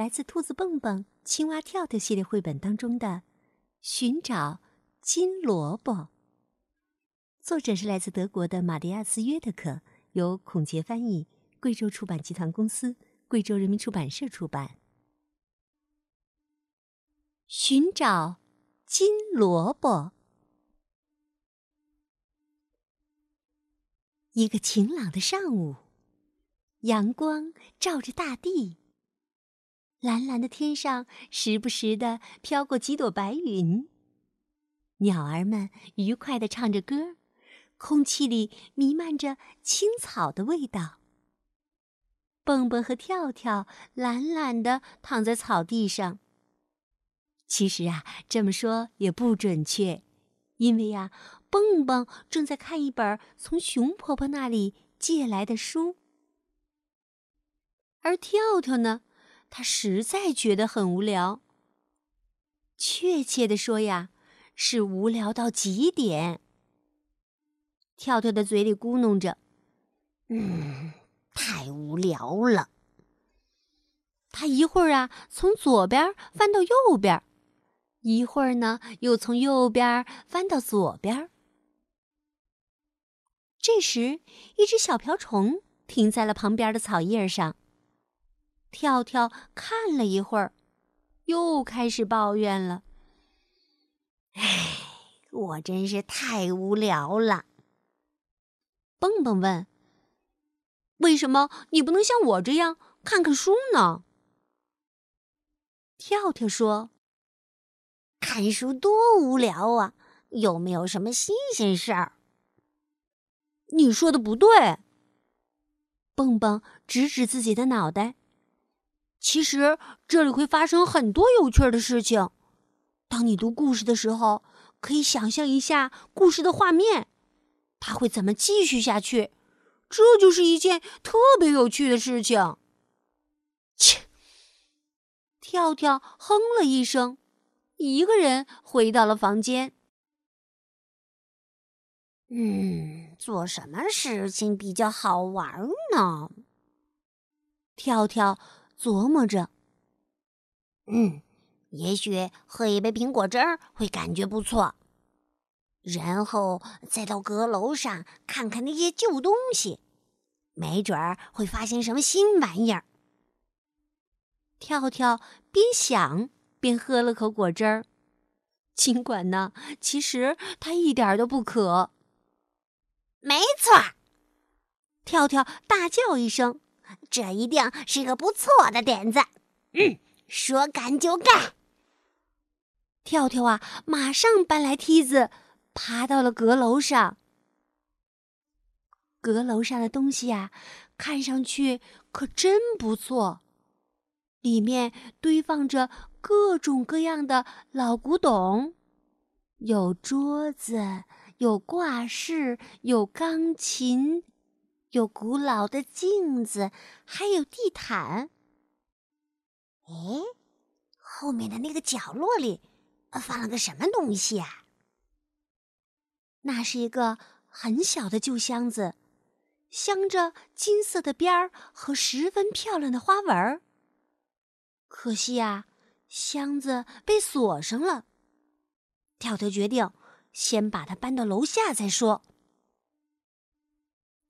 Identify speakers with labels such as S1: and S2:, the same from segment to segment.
S1: 来自《兔子蹦蹦、青蛙跳跳》系列绘本当中的《寻找金萝卜》。作者是来自德国的马蒂亚斯·约德克，由孔杰翻译，贵州出版集团公司、贵州人民出版社出版。寻找金萝卜。一个晴朗的上午。阳光照着大地，蓝蓝的天上时不时的飘过几朵白云。鸟儿们愉快的唱着歌，空气里弥漫着青草的味道。蹦蹦和跳跳懒懒的躺在草地上。其实啊，这么说也不准确，因为呀，蹦蹦正在看一本从熊婆婆那里借来的书。而跳跳呢，他实在觉得很无聊。确切的说呀，是无聊到极点。跳跳的嘴里咕哝着：“
S2: 嗯，太无聊了。”
S1: 他一会儿啊从左边翻到右边，一会儿呢又从右边翻到左边。这时，一只小瓢虫停在了旁边的草叶上。跳跳看了一会儿，又开始抱怨了：“
S2: 唉，我真是太无聊了。”
S1: 蹦蹦问：“为什么你不能像我这样看看书呢？”跳跳说：“
S2: 看书多无聊啊，有没有什么新鲜事儿？”
S1: 你说的不对。蹦蹦指指自己的脑袋。其实这里会发生很多有趣的事情。当你读故事的时候，可以想象一下故事的画面，它会怎么继续下去？这就是一件特别有趣的事情。切！跳跳哼了一声，一个人回到了房间。
S2: 嗯，做什么事情比较好玩呢？
S1: 跳跳。琢磨着，
S2: 嗯，也许喝一杯苹果汁儿会感觉不错，然后再到阁楼上看看那些旧东西，没准儿会发现什么新玩意儿。
S1: 跳跳边想边喝了口果汁儿，尽管呢，其实他一点都不渴。
S2: 没错，
S1: 跳跳大叫一声。
S2: 这一定是个不错的点子。嗯，说干就干。
S1: 跳跳啊，马上搬来梯子，爬到了阁楼上。阁楼上的东西啊，看上去可真不错，里面堆放着各种各样的老古董，有桌子，有挂饰，有钢琴。有古老的镜子，还有地毯。
S2: 哎，后面的那个角落里放了个什么东西呀？
S1: 那是一个很小的旧箱子，镶着金色的边儿和十分漂亮的花纹儿。可惜呀，箱子被锁上了。跳跳决定先把它搬到楼下再说。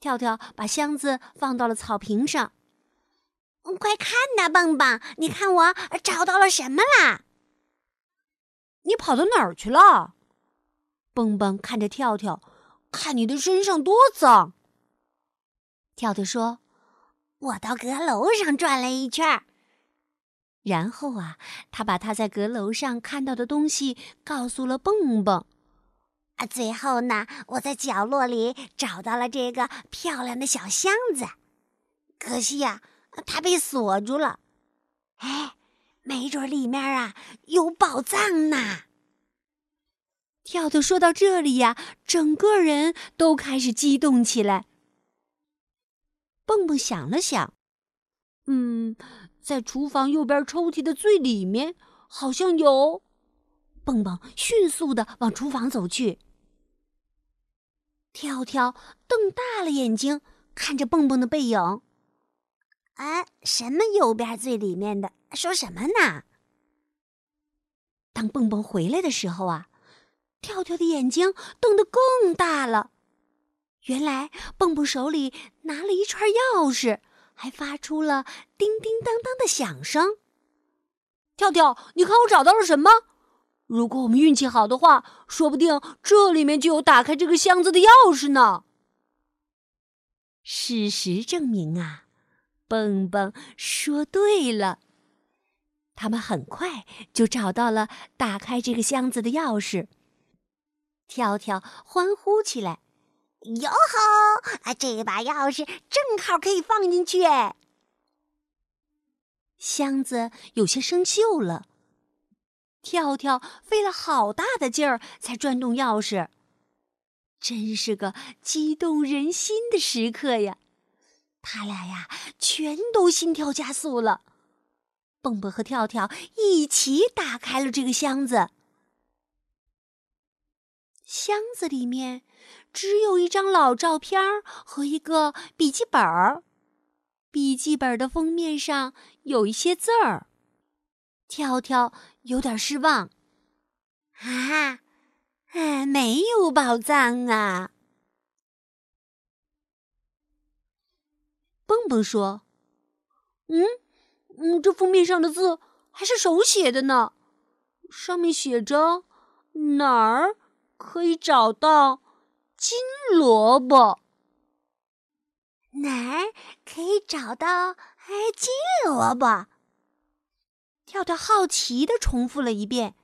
S1: 跳跳把箱子放到了草坪上。
S2: 快看呐，蹦蹦，你看我找到了什么啦？
S1: 你跑到哪儿去了？蹦蹦看着跳跳，看你的身上多脏。跳跳说：“
S2: 我到阁楼上转了一圈。”
S1: 然后啊，他把他在阁楼上看到的东西告诉了蹦蹦。
S2: 最后呢，我在角落里找到了这个漂亮的小箱子，可惜呀，它被锁住了。哎，没准里面啊有宝藏呢。
S1: 跳跳说到这里呀，整个人都开始激动起来。蹦蹦想了想，嗯，在厨房右边抽屉的最里面好像有。蹦蹦迅速的往厨房走去。跳跳瞪大了眼睛看着蹦蹦的背影。
S2: 啊，什么右边最里面的？说什么呢？
S1: 当蹦蹦回来的时候啊，跳跳的眼睛瞪得更大了。原来蹦蹦手里拿了一串钥匙，还发出了叮叮当当的响声。跳跳，你看我找到了什么？如果我们运气好的话，说不定这里面就有打开这个箱子的钥匙呢。事实证明啊，蹦蹦说对了。他们很快就找到了打开这个箱子的钥匙。跳跳欢呼起来：“
S2: 哟吼！啊，这把钥匙正好可以放进去。”
S1: 箱子有些生锈了。跳跳费了好大的劲儿才转动钥匙，真是个激动人心的时刻呀！他俩呀，全都心跳加速了。蹦蹦和跳跳一起打开了这个箱子，箱子里面只有一张老照片和一个笔记本儿，笔记本的封面上有一些字儿。跳跳有点失望，
S2: 啊，哎，没有宝藏啊！
S1: 蹦蹦说：“嗯，嗯，这封面上的字还是手写的呢，上面写着哪儿可以找到金萝卜？
S2: 哪儿可以找到金萝卜？”
S1: 跳跳好奇的重复了一遍：“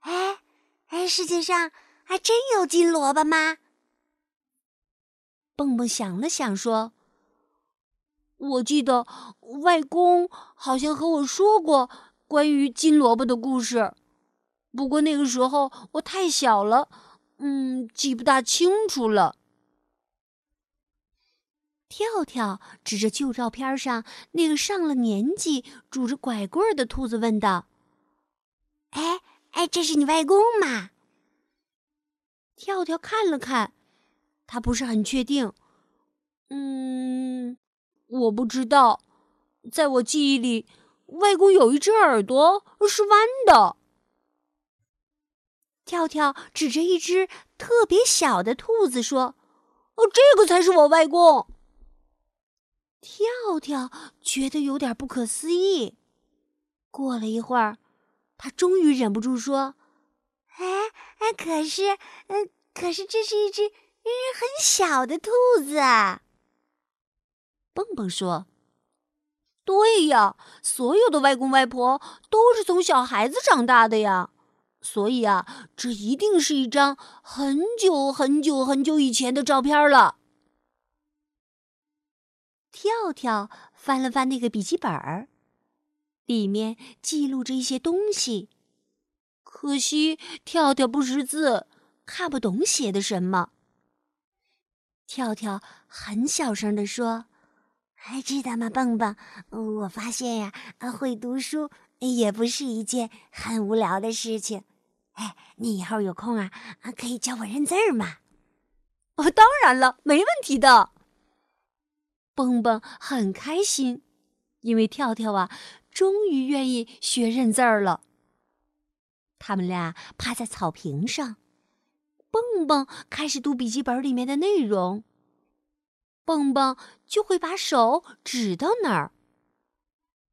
S2: 哎，哎，世界上还真有金萝卜吗？”
S1: 蹦蹦想了想说：“我记得外公好像和我说过关于金萝卜的故事，不过那个时候我太小了，嗯，记不大清楚了。”跳跳指着旧照片上那个上了年纪、拄着拐棍的兔子问道：“
S2: 哎哎，这是你外公吗？”
S1: 跳跳看了看，他不是很确定。嗯，我不知道，在我记忆里，外公有一只耳朵是弯的。跳跳指着一只特别小的兔子说：“哦，这个才是我外公。”跳跳觉得有点不可思议。过了一会儿，他终于忍不住说：“
S2: 哎哎，可是，嗯，可是这是一只嗯很小的兔子。”
S1: 蹦蹦说：“对呀，所有的外公外婆都是从小孩子长大的呀，所以啊，这一定是一张很久很久很久以前的照片了。”跳跳翻了翻那个笔记本儿，里面记录着一些东西。可惜跳跳不识字，看不懂写的什么。跳跳很小声地说：“
S2: 还知道吗，蹦蹦？我发现呀，啊会读书也不是一件很无聊的事情。哎，你以后有空啊，可以教我认字儿吗？”“
S1: 哦，当然了，没问题的。”蹦蹦很开心，因为跳跳啊，终于愿意学认字儿了。他们俩趴在草坪上，蹦蹦开始读笔记本里面的内容。蹦蹦就会把手指到哪儿，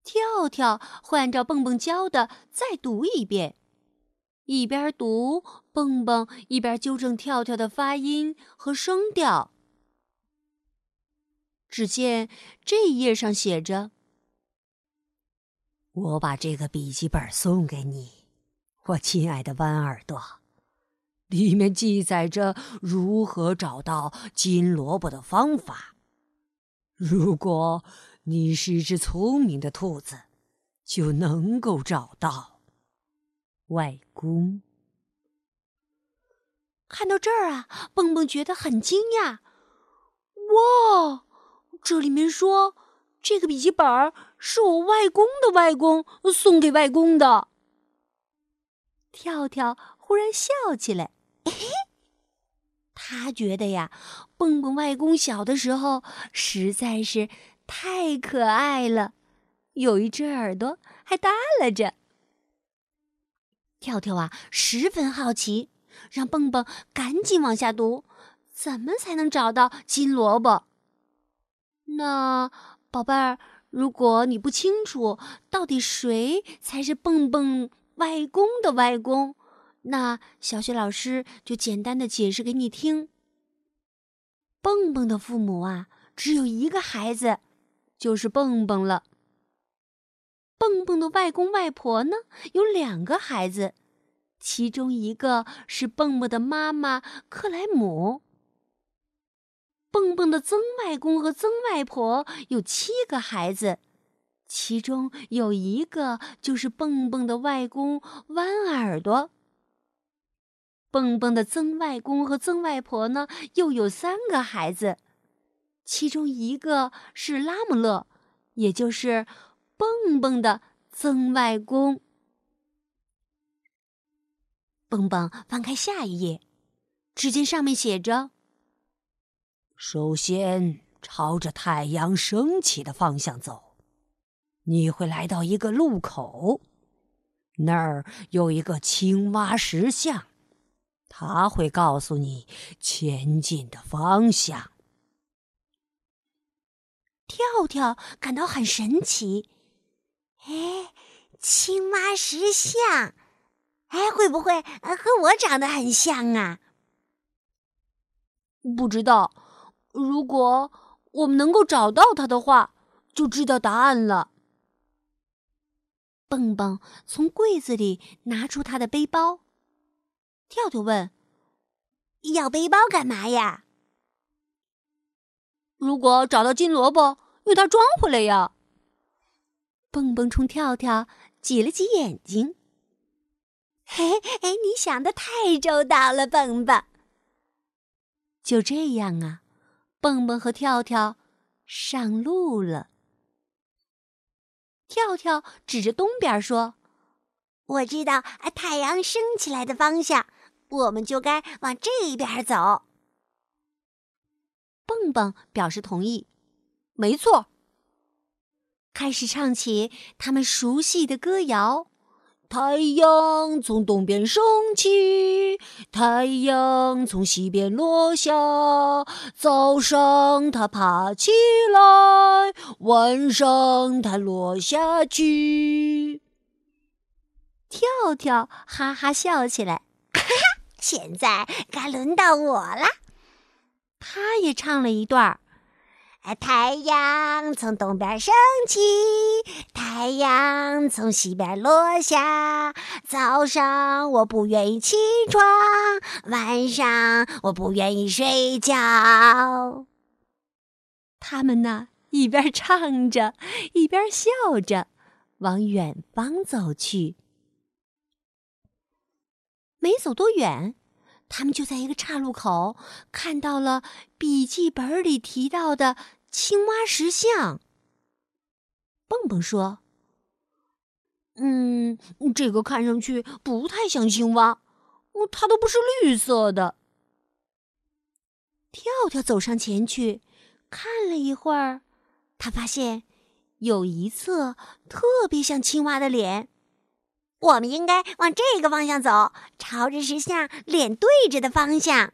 S1: 跳跳会按照蹦蹦教的再读一遍，一边读，蹦蹦一边纠正跳跳的发音和声调。只见这一页上写着：“
S3: 我把这个笔记本送给你，我亲爱的弯耳朵，里面记载着如何找到金萝卜的方法。如果你是一只聪明的兔子，就能够找到外公。
S1: 看到这儿啊，蹦蹦觉得很惊讶。哇，这里面说这个笔记本是我外公的外公送给外公的。跳跳忽然笑起来，他觉得呀，蹦蹦外公小的时候实在是太可爱了，有一只耳朵还耷拉着。跳跳啊，十分好奇。让蹦蹦赶紧往下读，怎么才能找到金萝卜？那宝贝儿，如果你不清楚到底谁才是蹦蹦外公的外公，那小雪老师就简单的解释给你听。蹦蹦的父母啊，只有一个孩子，就是蹦蹦了。蹦蹦的外公外婆呢，有两个孩子。其中一个是蹦蹦的妈妈克莱姆。蹦蹦的曾外公和曾外婆有七个孩子，其中有一个就是蹦蹦的外公弯耳朵。蹦蹦的曾外公和曾外婆呢，又有三个孩子，其中一个是拉姆勒，也就是蹦蹦的曾外公。蹦蹦翻开下一页，只见上面写着：“
S3: 首先朝着太阳升起的方向走，你会来到一个路口，那儿有一个青蛙石像，它会告诉你前进的方向。”
S1: 跳跳感到很神奇，
S2: 哎，青蛙石像。哎，会不会和我长得很像啊？
S1: 不知道。如果我们能够找到它的话，就知道答案了。蹦蹦从柜子里拿出他的背包。跳跳问：“
S2: 要背包干嘛呀？”
S1: 如果找到金萝卜，用它装回来呀。蹦蹦冲跳跳挤了挤眼睛。
S2: 嘿，哎，你想的太周到了，蹦蹦。
S1: 就这样啊，蹦蹦和跳跳上路了。跳跳指着东边说：“
S2: 我知道，太阳升起来的方向，我们就该往这边走。”
S1: 蹦蹦表示同意，没错。开始唱起他们熟悉的歌谣。太阳从东边升起，太阳从西边落下。早上它爬起来，晚上它落下去。跳跳哈哈笑起来，
S2: 哈哈！现在该轮到我了。
S1: 他也唱了一段儿。
S2: 太阳从东边升起，太阳从西边落下。早上我不愿意起床，晚上我不愿意睡觉。
S1: 他们呢，一边唱着，一边笑着，往远方走去。没走多远，他们就在一个岔路口看到了笔记本里提到的。青蛙石像。蹦蹦说：“嗯，这个看上去不太像青蛙，它都不是绿色的。”跳跳走上前去，看了一会儿，他发现有一侧特别像青蛙的脸。
S2: 我们应该往这个方向走，朝着石像脸对着的方向。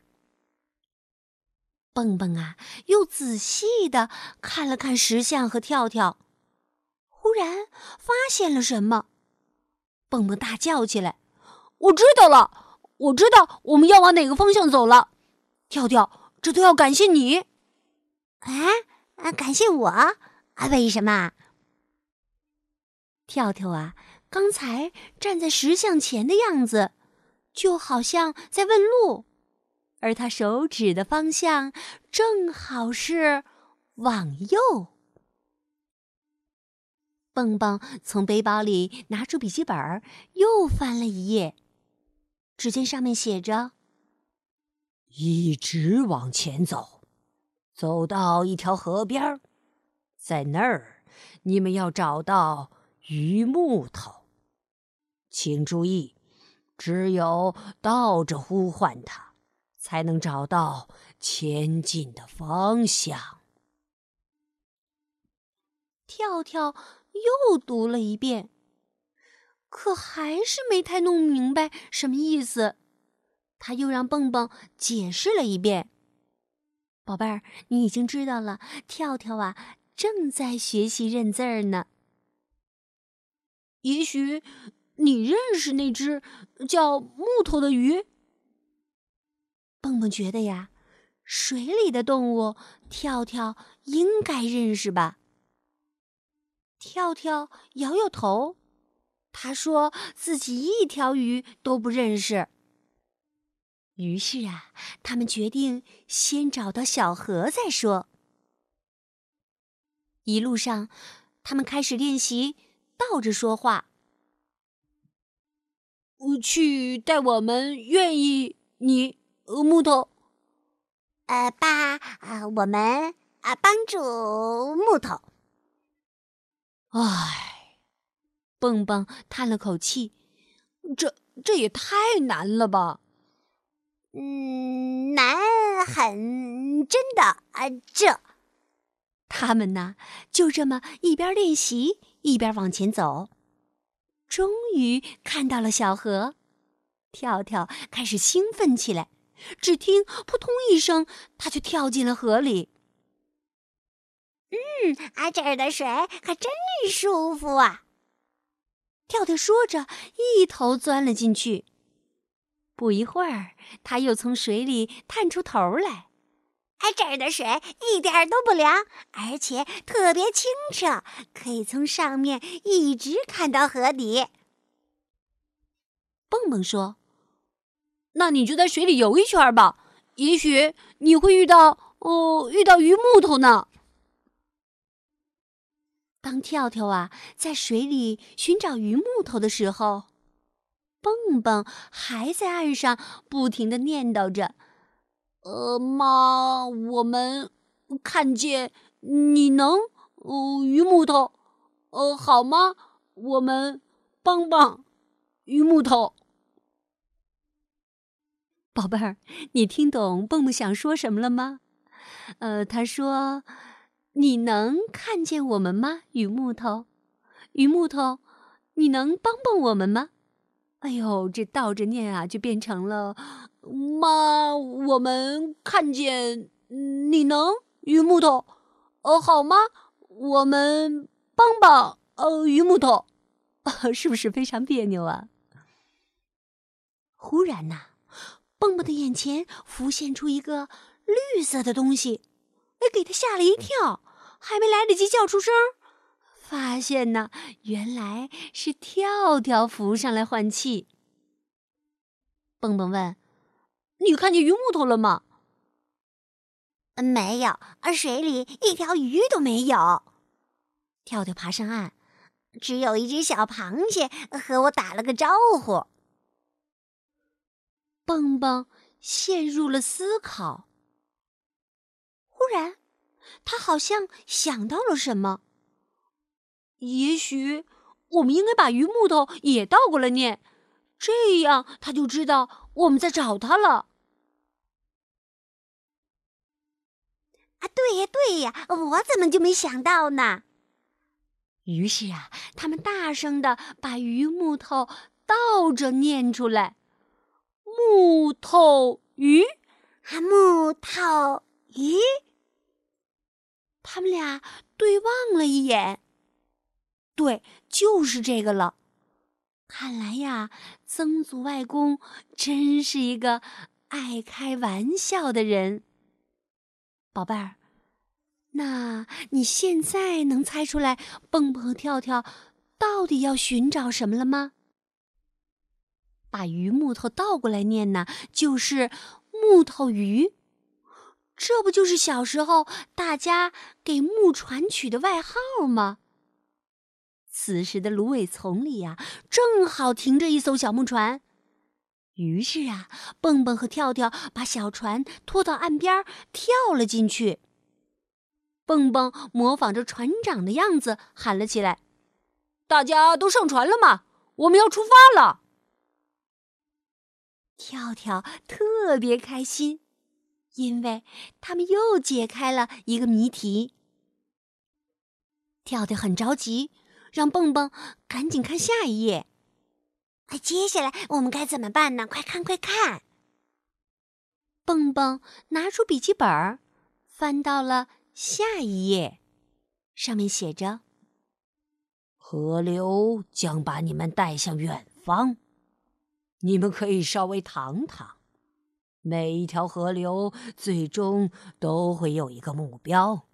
S1: 蹦蹦啊，又仔细的看了看石像和跳跳，忽然发现了什么，蹦蹦大叫起来：“我知道了，我知道我们要往哪个方向走了！”跳跳，这都要感谢你。
S2: 啊啊，感谢我啊？为什么？
S1: 跳跳啊，刚才站在石像前的样子，就好像在问路。而他手指的方向正好是往右。蹦蹦从背包里拿出笔记本，又翻了一页。只见上面写着：“
S3: 一直往前走，走到一条河边，在那儿你们要找到榆木头。请注意，只有倒着呼唤它，才能找到前进的方向。”
S1: 跳跳又读了一遍。可还是没太弄明白什么意思，他又让蹦蹦解释了一遍。宝贝儿，你已经知道了，跳跳啊正在学习认字儿呢。也许你认识那只叫木头的鱼。蹦蹦觉得呀，水里的动物，跳跳应该认识吧。跳跳摇摇头。他说自己一条鱼都不认识。于是啊，他们决定先找到小河再说。一路上，他们开始练习倒着说话。去带我们，愿意你木头。
S2: 呃，爸，啊，我们啊，帮助木头。
S1: 唉。蹦蹦叹了口气：“这这也太难了吧？”“
S2: 嗯，难很，真的啊！”这，
S1: 他们呢就这么一边练习一边往前走，终于看到了小河。跳跳开始兴奋起来，只听“扑通”一声，他就跳进了河里。
S2: 嗯，啊，这儿的水可真舒服啊！
S1: 跳跳说着，一头钻了进去。不一会儿，他又从水里探出头来。
S2: 哎，这儿的水一点都不凉，而且特别清澈，可以从上面一直看到河底。
S1: 蹦蹦说：“那你就在水里游一圈吧，也许你会遇到哦，遇到鱼木头呢。”当跳跳啊在水里寻找鱼木头的时候，蹦蹦还在岸上不停的念叨着：“呃，妈，我们看见你能，呃，鱼木头，呃，好吗？我们帮帮鱼木头。”宝贝儿，你听懂蹦蹦想说什么了吗？呃，他说。你能看见我们吗，榆木头？榆木头，你能帮帮我们吗？哎呦，这倒着念啊，就变成了妈，我们看见你能榆木头，呃，好吗？我们帮帮呃榆木头，是不是非常别扭啊？忽然呐，蹦蹦的眼前浮现出一个绿色的东西，哎，给他吓了一跳。还没来得及叫出声，发现呢，原来是跳跳浮上来换气。蹦蹦问：“你看见鱼木头了吗？”“
S2: 没有，而水里一条鱼都没有。”
S1: 跳跳爬上岸，
S2: 只有一只小螃蟹和我打了个招呼。
S1: 蹦蹦陷入了思考。忽然。他好像想到了什么。也许我们应该把榆木头也倒过来念，这样他就知道我们在找他了。
S2: 啊，对呀，对呀，我怎么就没想到呢？
S1: 于是啊，他们大声的把榆木头倒着念出来：“木头鱼，
S2: 啊，木头鱼。”
S1: 他们俩对望了一眼，对，就是这个了。看来呀，曾祖外公真是一个爱开玩笑的人。宝贝儿，那你现在能猜出来蹦蹦和跳跳到底要寻找什么了吗？把鱼木头倒过来念呢，就是木头鱼。这不就是小时候大家给木船取的外号吗？此时的芦苇丛里呀，正好停着一艘小木船。于是啊，蹦蹦和跳跳把小船拖到岸边，跳了进去。蹦蹦模仿着船长的样子喊了起来：“
S3: 大家都上船了吗？我们要出发了！”
S1: 跳跳特别开心，因为他们又解开了一个谜题。跳跳很着急，让蹦蹦赶紧看下一页。
S2: 那，接下来我们该怎么办呢？快看，快看！
S1: 蹦蹦拿出笔记本，翻到了下一页，上面写着：“
S3: 河流将把你们带向远方，你们可以稍微躺躺。每一条河流最终都会有一个目标，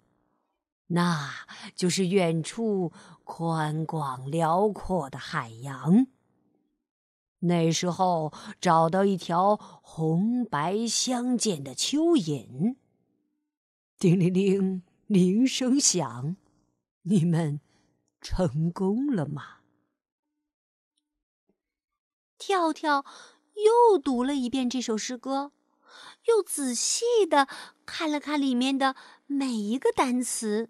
S3: 那就是远处宽广辽阔的海洋。”那时候找到一条红白相间的蚯蚓。叮铃铃，铃声响，你们成功了吗？
S1: 跳跳又读了一遍这首诗歌，又仔细的看了看里面的每一个单词。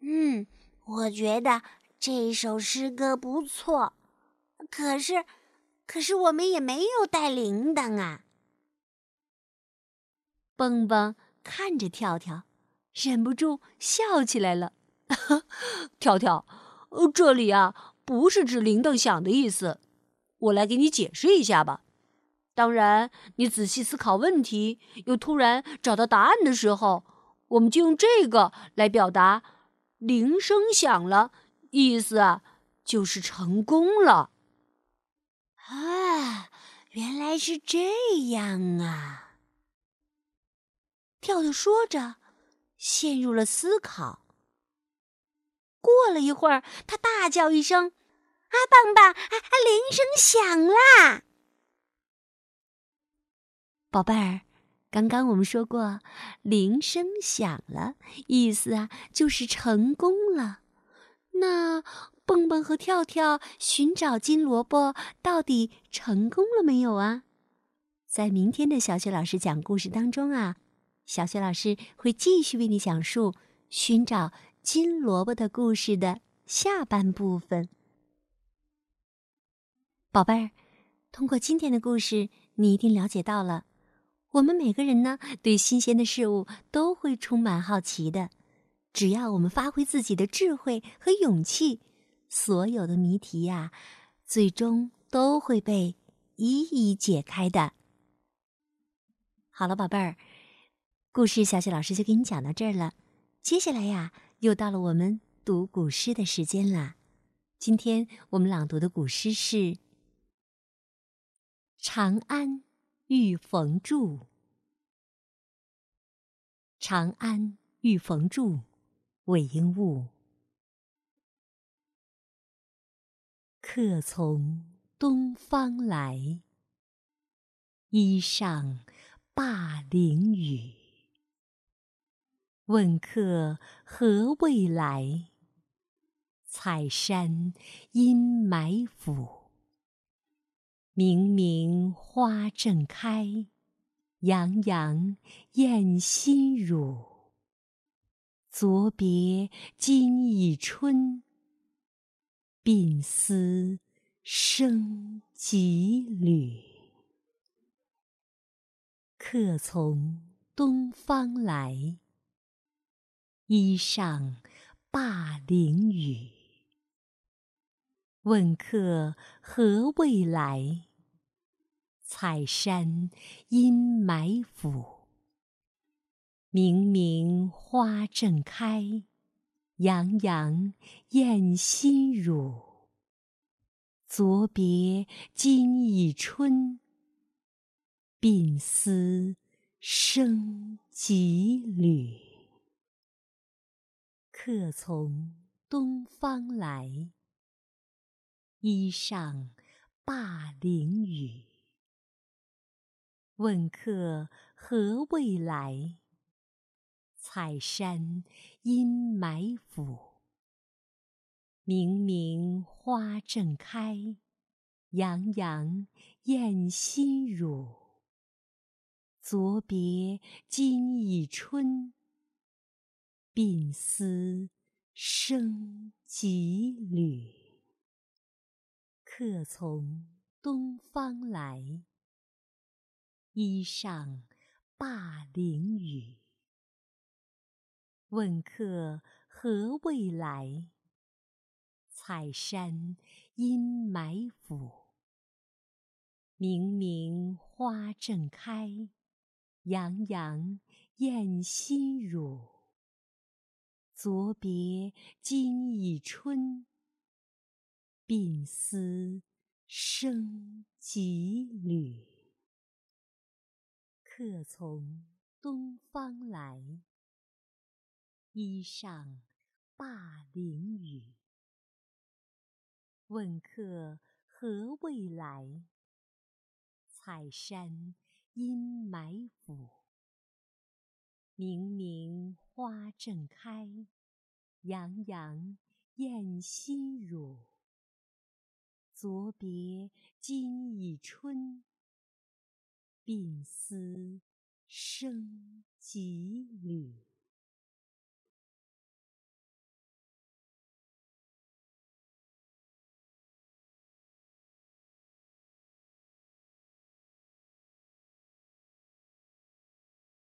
S2: 嗯，我觉得这首诗歌不错，可是。可是我们也没有带铃铛啊！
S1: 蹦蹦看着跳跳，忍不住笑起来了。
S3: 跳跳，这里啊不是指铃铛响的意思，我来给你解释一下吧。当然，你仔细思考问题，又突然找到答案的时候，我们就用这个来表达：铃声响了，意思啊就是成功了。
S2: 啊，原来是这样啊！
S1: 跳跳说着，陷入了思考。过了一会儿，他大叫一声：“啊，棒棒！啊啊，铃声响啦！”宝贝儿，刚刚我们说过，铃声响了，意思啊就是成功了。那……蹦蹦和跳跳寻找金萝卜，到底成功了没有啊？在明天的小雪老师讲故事当中啊，小雪老师会继续为你讲述寻找金萝卜的故事的下半部分。宝贝儿，通过今天的故事，你一定了解到了，我们每个人呢，对新鲜的事物都会充满好奇的。只要我们发挥自己的智慧和勇气。所有的谜题呀，最终都会被一一解开的。好了，宝贝儿，故事小雪老师就给你讲到这儿了。接下来呀，又到了我们读古诗的时间啦。今天我们朗读的古诗是《长安遇逢住》。《长安遇逢住》，韦应物。客从东方来，衣上灞陵雨。问客何未来？采山阴埋伏。明明花正开，洋洋艳心乳。昨别今已春。鬓丝生几缕，客从东方来，衣上灞陵雨。问客何未来？采山阴霾府。明明花正开。洋洋艳心乳。昨别今已春。鬓丝生几缕。客从东方来，衣上灞陵雨。问客何未来？采山阴埋府。明明花正开，洋洋艳心乳。昨别今已春，鬓丝生几缕。客从东方来，衣上灞陵雨。问客何未来？采山阴埋伏。明明花正开，洋洋艳心乳。昨别今已春，鬓丝生几缕。客从东方来，衣上灞陵雨。问客何未来？采山阴埋伏。明明花正开，洋洋艳新乳。昨别今已春，鬓丝生几缕。